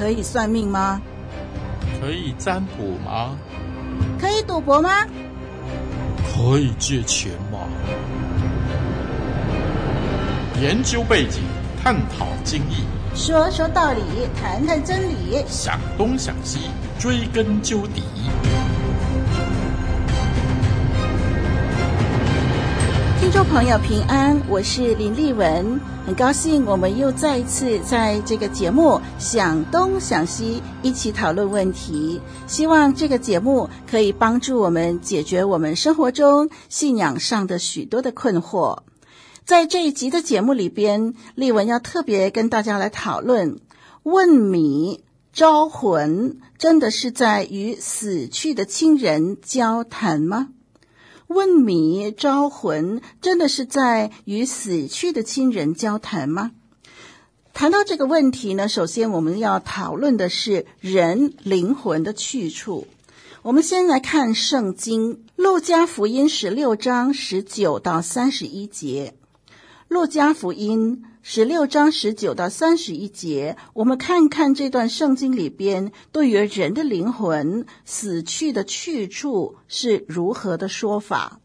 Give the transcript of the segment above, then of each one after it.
可以算命吗？可以占卜吗？可以赌博吗？可以借钱吗？研究背景，探讨经义，说说道理，谈谈真理，想东想西，追根究底。听众朋友平安，我是林丽文，很高兴我们又再一次在这个节目想东想西一起讨论问题。希望这个节目可以帮助我们解决我们生活中信仰上的许多的困惑。在这一集的节目里边，丽文要特别跟大家来讨论：问米招魂，真的是在与死去的亲人交谈吗？问米招魂，真的是在与死去的亲人交谈吗？谈到这个问题呢，首先我们要讨论的是人灵魂的去处。我们先来看圣经《路加福音》十六章十九到三十一节，《路加福音》。十六章十九到三十一节，我们看看这段圣经里边对于人的灵魂死去的去处是如何的说法。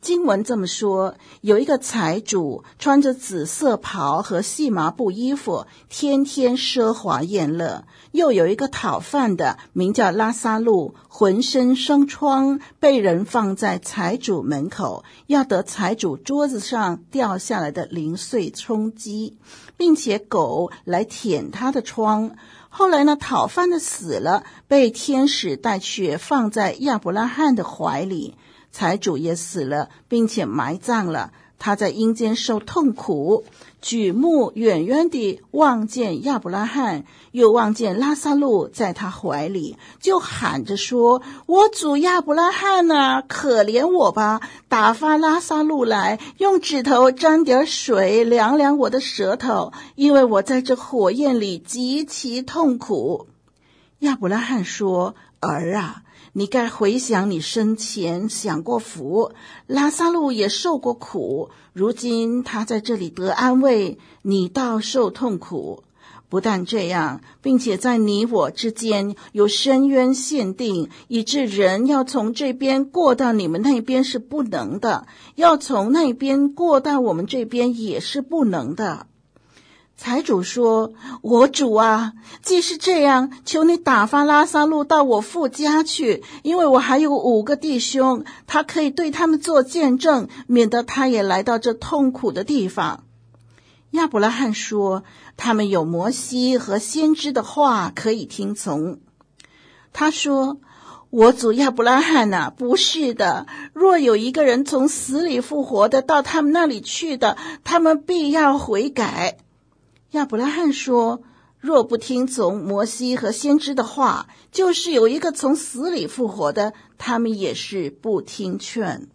经文这么说：有一个财主穿着紫色袍和细麻布衣服，天天奢华宴乐；又有一个讨饭的，名叫拉撒路，浑身生疮，被人放在财主门口，要得财主桌子上掉下来的零碎充饥，并且狗来舔他的疮。后来呢，讨饭的死了，被天使带去放在亚伯拉罕的怀里。财主也死了，并且埋葬了。他在阴间受痛苦，举目远远地望见亚伯拉罕，又望见拉撒路在他怀里，就喊着说：“我主亚伯拉罕呐、啊，可怜我吧！打发拉撒路来，用指头沾点水，凉凉我的舌头，因为我在这火焰里极其痛苦。”亚伯拉罕说：“儿啊。”你该回想你生前享过福，拉萨路也受过苦，如今他在这里得安慰，你倒受痛苦。不但这样，并且在你我之间有深渊限定，以致人要从这边过到你们那边是不能的，要从那边过到我们这边也是不能的。财主说：“我主啊，既是这样，求你打发拉撒路到我父家去，因为我还有五个弟兄，他可以对他们做见证，免得他也来到这痛苦的地方。”亚伯拉罕说：“他们有摩西和先知的话可以听从。”他说：“我主亚伯拉罕呐、不是的。若有一个人从死里复活的到他们那里去的，他们必要悔改。”亚伯拉罕说：“若不听从摩西和先知的话，就是有一个从死里复活的，他们也是不听劝。”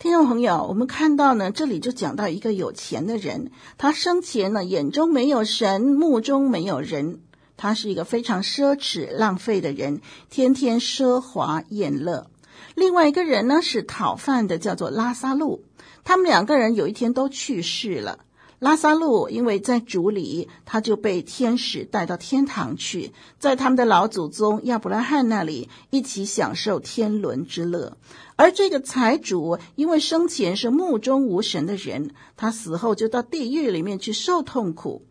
听众朋友，我们看到呢，这里就讲到一个有钱的人，他生前呢眼中没有神，目中没有人，他是一个非常奢侈浪费的人，天天奢华宴乐。另外一个人呢是讨饭的，叫做拉撒路，他们两个人有一天都去世了。拉萨路因为在主里，他就被天使带到天堂去，在他们的老祖宗亚伯拉罕那里一起享受天伦之乐。而这个财主因为生前是目中无神的人，他死后就到地狱里面去受痛苦。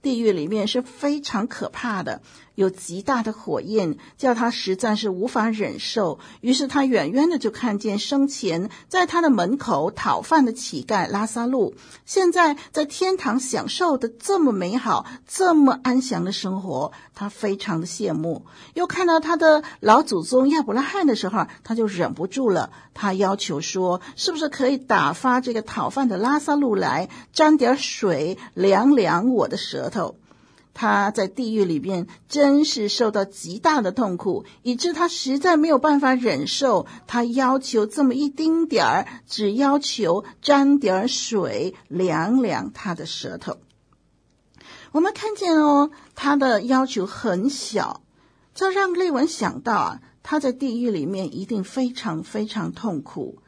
地狱里面是非常可怕的，有极大的火焰，叫他实在是无法忍受。于是他远远的就看见生前在他的门口讨饭的乞丐拉萨路，现在在天堂享受的这么美好、这么安详的生活，他非常的羡慕。又看到他的老祖宗亚伯拉罕的时候，他就忍不住了，他要求说：“是不是可以打发这个讨饭的拉萨路来，沾点水，凉凉我的舌头？”他在地狱里边真是受到极大的痛苦，以致他实在没有办法忍受。他要求这么一丁点儿，只要求沾点水，凉凉他的舌头。我们看见哦，他的要求很小，这让丽文想到啊，他在地狱里面一定非常非常痛苦。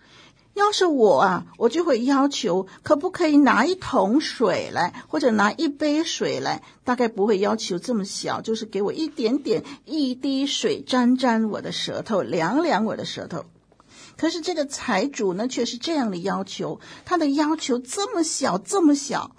要是我啊，我就会要求，可不可以拿一桶水来，或者拿一杯水来？大概不会要求这么小，就是给我一点点，一滴水沾沾我的舌头，凉凉我的舌头。可是这个财主呢，却是这样的要求，他的要求这么小，这么小，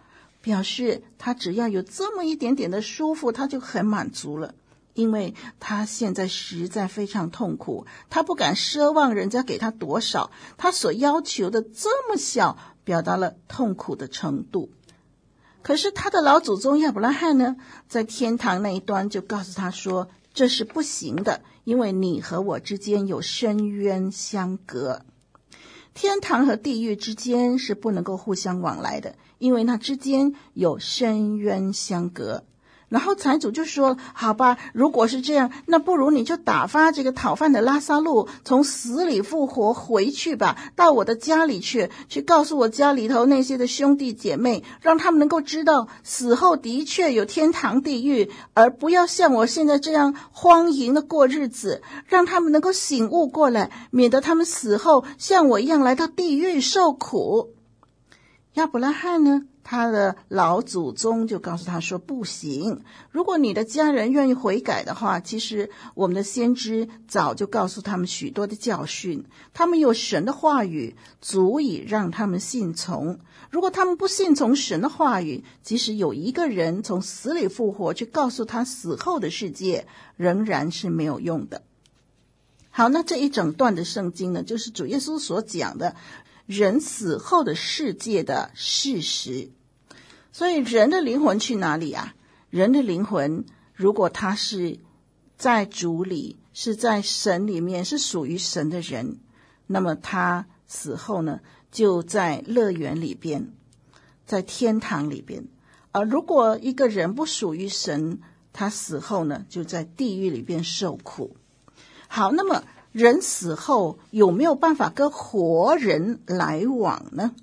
表示他只要有这么一点点的舒服，他就很满足了。因为他现在实在非常痛苦，他不敢奢望人家给他多少，他所要求的这么小，表达了痛苦的程度。可是他的老祖宗亚伯拉罕呢，在天堂那一端就告诉他说：“这是不行的，因为你和我之间有深渊相隔，天堂和地狱之间是不能够互相往来的，因为那之间有深渊相隔。”然后财主就说：“好吧，如果是这样，那不如你就打发这个讨饭的拉撒路从死里复活回去吧，到我的家里去，去告诉我家里头那些的兄弟姐妹，让他们能够知道死后的确有天堂地狱，而不要像我现在这样荒淫的过日子，让他们能够醒悟过来，免得他们死后像我一样来到地狱受苦。”亚伯拉罕呢？他的老祖宗就告诉他说：“不行，如果你的家人愿意悔改的话，其实我们的先知早就告诉他们许多的教训，他们有神的话语，足以让他们信从。如果他们不信从神的话语，即使有一个人从死里复活，去告诉他死后的世界，仍然是没有用的。”好，那这一整段的圣经呢，就是主耶稣所讲的人死后的世界的事实。所以人的灵魂去哪里啊？人的灵魂，如果他是在主里，是在神里面，是属于神的人，那么他死后呢，就在乐园里边，在天堂里边。而如果一个人不属于神，他死后呢，就在地狱里边受苦。好，那么人死后有没有办法跟活人来往呢？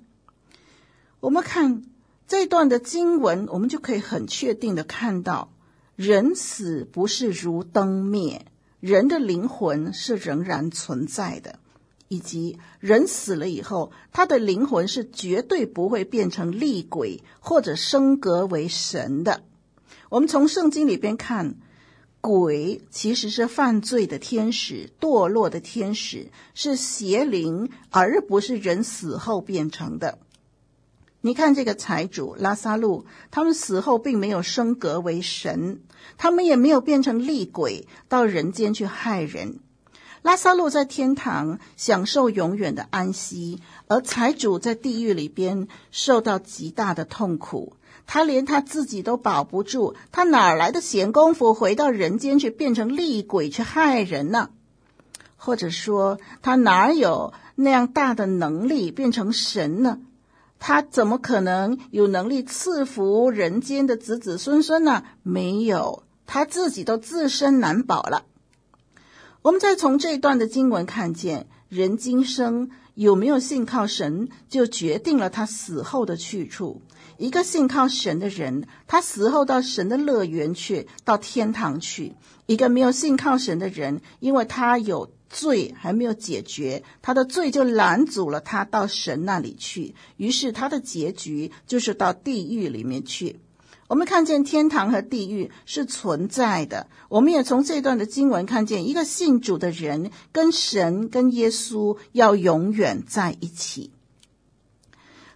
我们看。这段的经文，我们就可以很确定的看到，人死不是如灯灭，人的灵魂是仍然存在的，以及人死了以后，他的灵魂是绝对不会变成厉鬼或者升格为神的。我们从圣经里边看，鬼其实是犯罪的天使，堕落的天使，是邪灵，而不是人死后变成的。你看这个财主拉萨路，他们死后并没有升格为神，他们也没有变成厉鬼到人间去害人。拉萨路在天堂享受永远的安息，而财主在地狱里边受到极大的痛苦。他连他自己都保不住，他哪来的闲工夫回到人间去变成厉鬼去害人呢？或者说，他哪有那样大的能力变成神呢？他怎么可能有能力赐福人间的子子孙孙呢？没有，他自己都自身难保了。我们再从这一段的经文看见，人今生有没有信靠神，就决定了他死后的去处。一个信靠神的人，他死后到神的乐园去，到天堂去；一个没有信靠神的人，因为他有。罪还没有解决，他的罪就拦阻了他到神那里去，于是他的结局就是到地狱里面去。我们看见天堂和地狱是存在的，我们也从这段的经文看见，一个信主的人跟神、跟耶稣要永远在一起。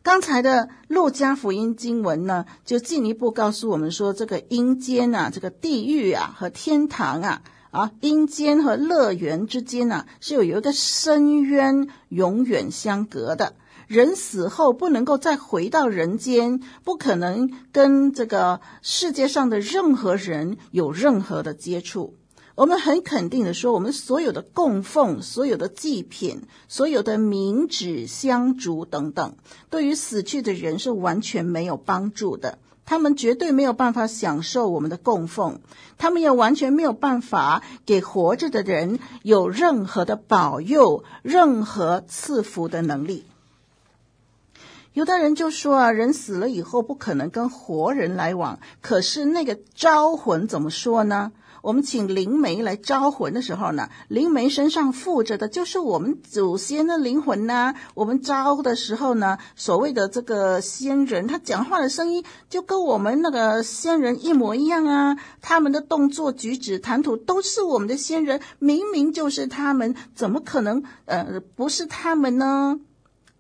刚才的路加福音经文呢，就进一步告诉我们说，这个阴间啊，这个地狱啊和天堂啊。啊，阴间和乐园之间呢、啊，是有一个深渊永远相隔的。人死后不能够再回到人间，不可能跟这个世界上的任何人有任何的接触。我们很肯定的说，我们所有的供奉、所有的祭品、所有的冥纸、香烛等等，对于死去的人是完全没有帮助的。他们绝对没有办法享受我们的供奉，他们也完全没有办法给活着的人有任何的保佑、任何赐福的能力。有的人就说啊，人死了以后不可能跟活人来往，可是那个招魂怎么说呢？我们请灵媒来招魂的时候呢，灵媒身上附着的就是我们祖先的灵魂呐、我们招的时候呢，所谓的这个仙人，他讲话的声音就跟我们那个仙人一模一样啊，他们的动作举止谈吐都是我们的仙人，明明就是他们，怎么可能呃不是他们呢？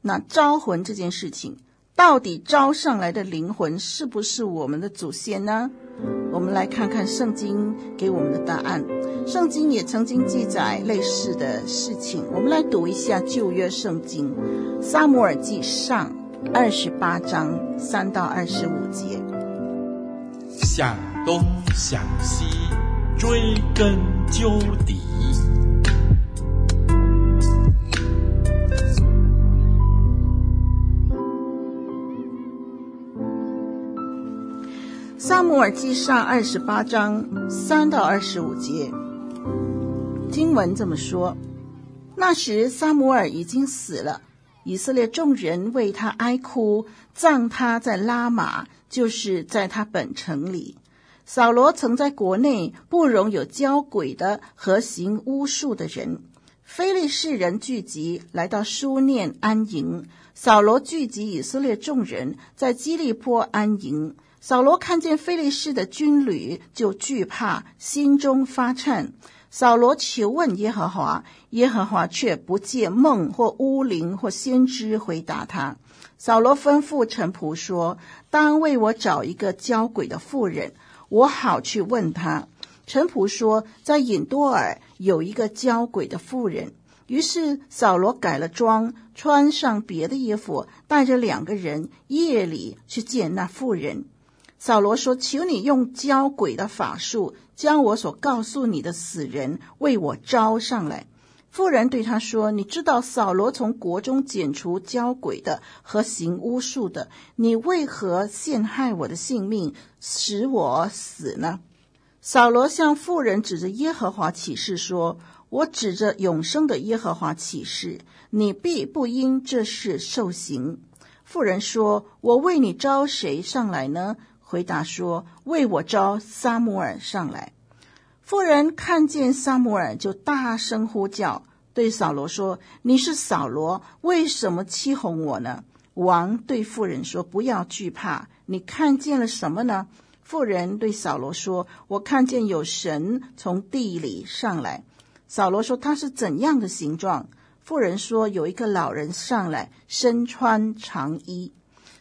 那招魂这件事情。到底招上来的灵魂是不是我们的祖先呢？我们来看看圣经给我们的答案。圣经也曾经记载类似的事情。我们来读一下旧约圣经《撒母耳记上》二十八章三到二十五节。想东想西，追根究底。撒母耳记上二十八章三到二十五节，经文这么说：那时撒母耳已经死了，以色列众人为他哀哭，葬他在拉玛，就是在他本城里。扫罗曾在国内不容有交鬼的和行巫术的人。非利士人聚集来到苏念安营，扫罗聚集以色列众人在基利波安营。扫罗看见非利士的军旅，就惧怕，心中发颤。扫罗求问耶和华，耶和华却不借梦或巫灵或先知回答他。扫罗吩咐臣仆说：“当为我找一个交鬼的妇人，我好去问他。”臣仆说：“在隐多尔有一个交鬼的妇人。”于是扫罗改了装，穿上别的衣服，带着两个人，夜里去见那妇人。扫罗说：“求你用交鬼的法术，将我所告诉你的死人为我招上来。”妇人对他说：“你知道扫罗从国中剪除交鬼的和行巫术的，你为何陷害我的性命，使我死呢？”扫罗向妇人指着耶和华起誓说：“我指着永生的耶和华起誓，你必不因这事受刑。”妇人说：“我为你招谁上来呢？”回答说：“为我招撒母耳上来。”妇人看见撒母耳，就大声呼叫，对扫罗说：“你是扫罗，为什么欺哄我呢？”王对妇人说：“不要惧怕，你看见了什么呢？”妇人对扫罗说：“我看见有神从地里上来。”扫罗说：“他是怎样的形状？”妇人说：“有一个老人上来，身穿长衣。”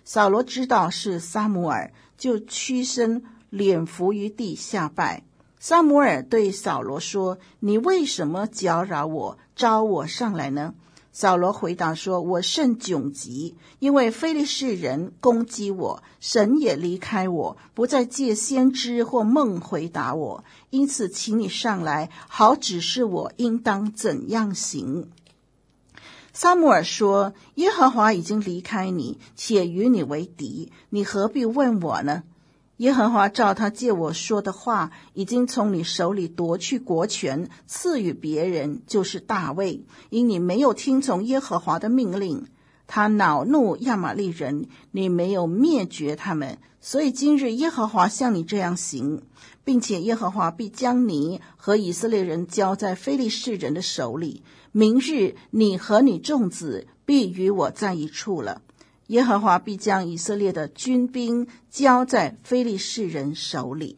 扫罗知道是撒母耳。就屈身，脸伏于地下拜。撒母耳对扫罗说：“你为什么搅扰我，招我上来呢？”扫罗回答说：“我甚窘急，因为非利士人攻击我，神也离开我，不再借先知或梦回答我。因此，请你上来，好指示我应当怎样行。”撒母耳说：“耶和华已经离开你，且与你为敌，你何必问我呢？耶和华照他借我说的话，已经从你手里夺去国权，赐予别人，就是大卫。因你没有听从耶和华的命令，他恼怒亚玛力人，你没有灭绝他们，所以今日耶和华向你这样行，并且耶和华必将你和以色列人交在非利士人的手里。”明日你和你众子必与我在一处了。耶和华必将以色列的军兵交在非利士人手里。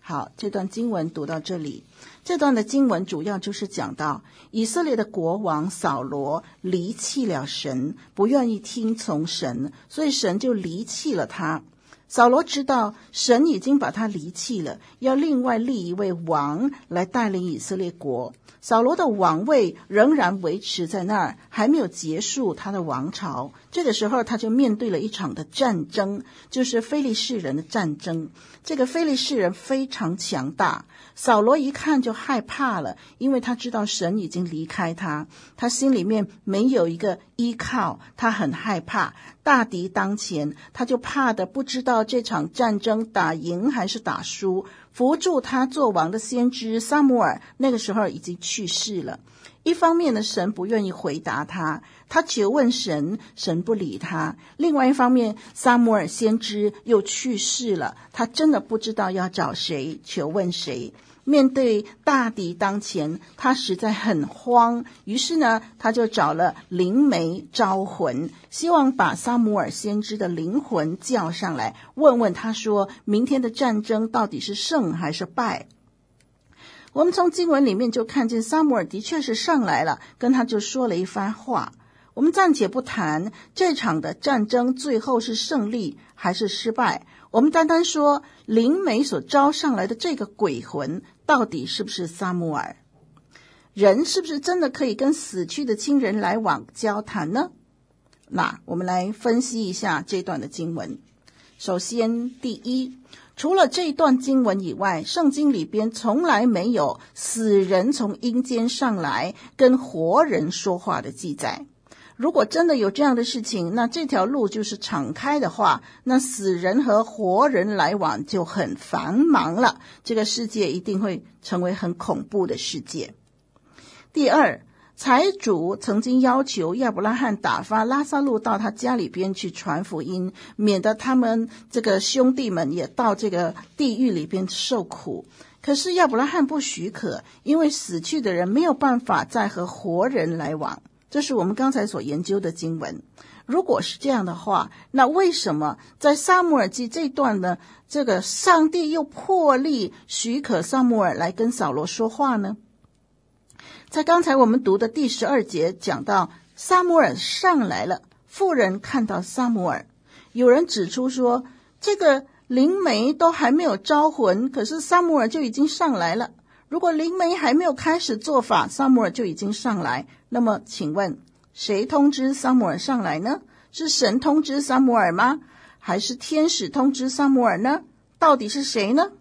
好，这段经文读到这里。这段的经文主要就是讲到以色列的国王扫罗离弃了神，不愿意听从神，所以神就离弃了他。扫罗知道神已经把他离弃了，要另外立一位王来带领以色列国。扫罗的王位仍然维持在那儿，还没有结束他的王朝。这个时候，他就面对了一场的战争，就是非利士人的战争。这个非利士人非常强大，扫罗一看就害怕了，因为他知道神已经离开他，他心里面没有一个依靠，他很害怕。大敌当前，他就怕的不知道这场战争打赢还是打输。扶助他做王的先知撒母耳，那个时候已经去世了。一方面呢，神不愿意回答他，他求问神，神不理他；另外一方面，撒母耳先知又去世了，他真的不知道要找谁求问谁。面对大敌当前，他实在很慌。于是呢，他就找了灵媒招魂，希望把撒母耳先知的灵魂叫上来，问问他说明天的战争到底是胜还是败。我们从经文里面就看见撒母耳的确是上来了，跟他就说了一番话。我们暂且不谈这场的战争最后是胜利还是失败，我们单单说灵媒所招上来的这个鬼魂到底是不是撒母耳？人是不是真的可以跟死去的亲人来往交谈呢？那我们来分析一下这段的经文。首先，第一，除了这段经文以外，圣经里边从来没有死人从阴间上来跟活人说话的记载。如果真的有这样的事情，那这条路就是敞开的话，那死人和活人来往就很繁忙了。这个世界一定会成为很恐怖的世界。第二，财主曾经要求亚伯拉罕打发拉撒路到他家里边去传福音，免得他们这个兄弟们也到这个地狱里边受苦。可是亚伯拉罕不许可，因为死去的人没有办法再和活人来往。这是我们刚才所研究的经文。如果是这样的话，那为什么在撒母耳记这段呢？这个上帝又破例许可撒母耳来跟扫罗说话呢？在刚才我们读的第十二节讲到，撒母耳上来了，妇人看到撒母耳，有人指出说，这个灵媒都还没有招魂，可是撒母耳就已经上来了。如果灵媒还没有开始做法，撒母耳就已经上来，那么请问谁通知撒母耳上来呢？是神通知撒母耳吗？还是天使通知撒母耳呢？到底是谁呢？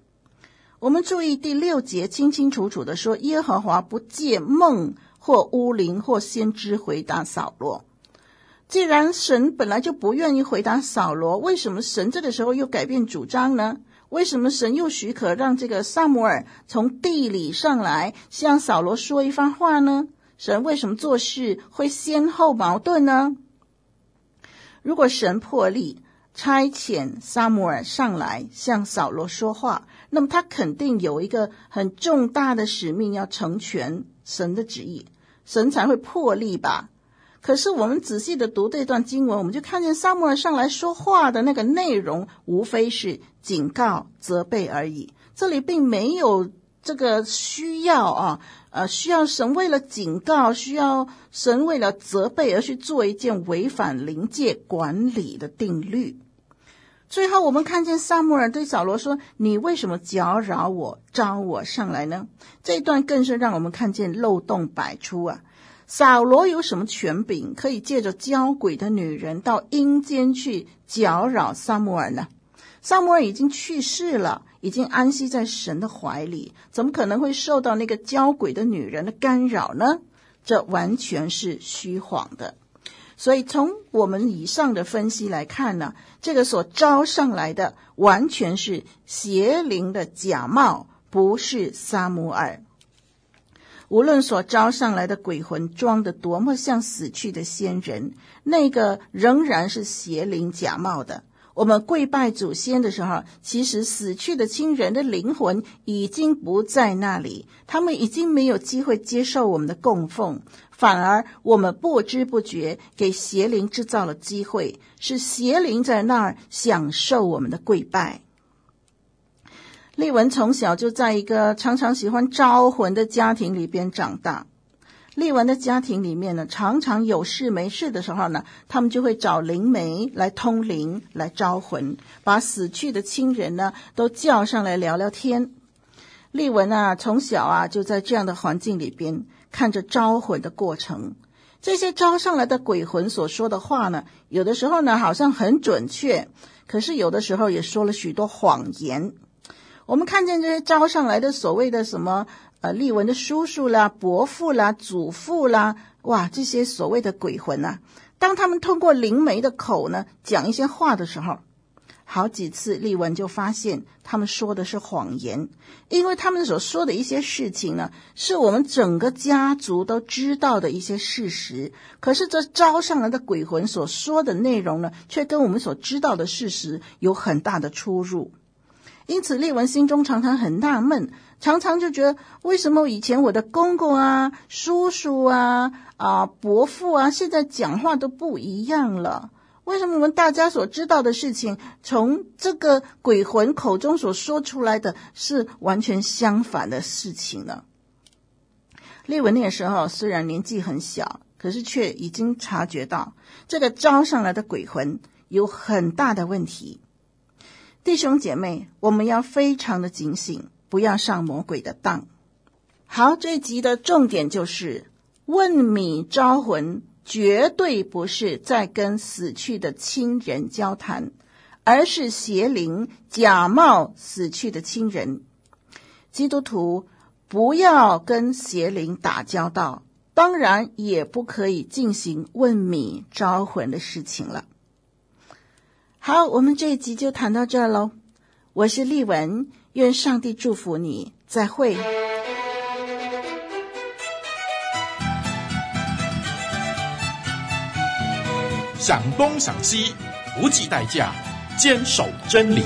我们注意第六节清清楚楚地说：“耶和华不借梦或巫灵或先知回答扫罗。”既然神本来就不愿意回答扫罗，为什么神这个时候又改变主张呢？为什么神又许可让这个撒母耳从地里上来向扫罗说一番话呢？神为什么做事会先后矛盾呢？如果神破例差遣撒母耳上来向扫罗说话，那么他肯定有一个很重大的使命要成全神的旨意，神才会破例吧。可是我们仔细的读这段经文，我们就看见撒母耳上来说话的那个内容，无非是警告、责备而已。这里并没有这个需要啊，呃，需要神为了警告，需要神为了责备而去做一件违反灵界管理的定律。最后，我们看见撒母耳对扫罗说：“你为什么搅扰我，招我上来呢？”这一段更是让我们看见漏洞百出啊。扫罗有什么权柄，可以借着交鬼的女人到阴间去搅扰撒母耳呢？撒母耳已经去世了，已经安息在神的怀里，怎么可能会受到那个交鬼的女人的干扰呢？这完全是虚谎的。所以从我们以上的分析来看呢，这个所招上来的完全是邪灵的假冒，不是撒母耳。无论所招上来的鬼魂装得多么像死去的先人，那个仍然是邪灵假冒的。我们跪拜祖先的时候，其实死去的亲人的灵魂已经不在那里，他们已经没有机会接受我们的供奉，反而我们不知不觉给邪灵制造了机会，是邪灵在那儿享受我们的跪拜。丽文从小就在一个常常喜欢招魂的家庭里边长大。丽文的家庭里面呢，常常有事没事的时候呢，他们就会找灵媒来通灵、来招魂，把死去的亲人呢都叫上来聊聊天。丽文啊，从小啊就在这样的环境里边看着招魂的过程。这些招上来的鬼魂所说的话呢，有的时候呢好像很准确，可是有的时候也说了许多谎言。我们看见这些招上来的所谓的什么呃，丽文的叔叔啦、伯父啦、祖父啦，哇，这些所谓的鬼魂呐、啊，当他们通过灵媒的口呢讲一些话的时候，好几次丽文就发现他们说的是谎言，因为他们所说的一些事情呢，是我们整个家族都知道的一些事实，可是这招上来的鬼魂所说的内容呢，却跟我们所知道的事实有很大的出入。因此丽文心中常常很纳闷，常常就觉得为什么以前我的公公啊、叔叔啊、啊伯父啊，现在讲话都不一样了？为什么我们大家所知道的事情，从这个鬼魂口中所说出来的是完全相反的事情呢？丽文那个时候虽然年纪很小，可是却已经察觉到这个招上来的鬼魂有很大的问题。弟兄姐妹，我们要非常的警醒，不要上魔鬼的当。好，这集的重点就是问米招魂。绝对不是在跟死去的亲人交谈，而是邪灵假冒死去的亲人。基督徒不要跟邪灵打交道，当然也不可以进行问米招魂的事情了。好，我们这一集就谈到这喽。我是丽文，愿上帝祝福你，再会。想东想西，不计代价，坚守真理。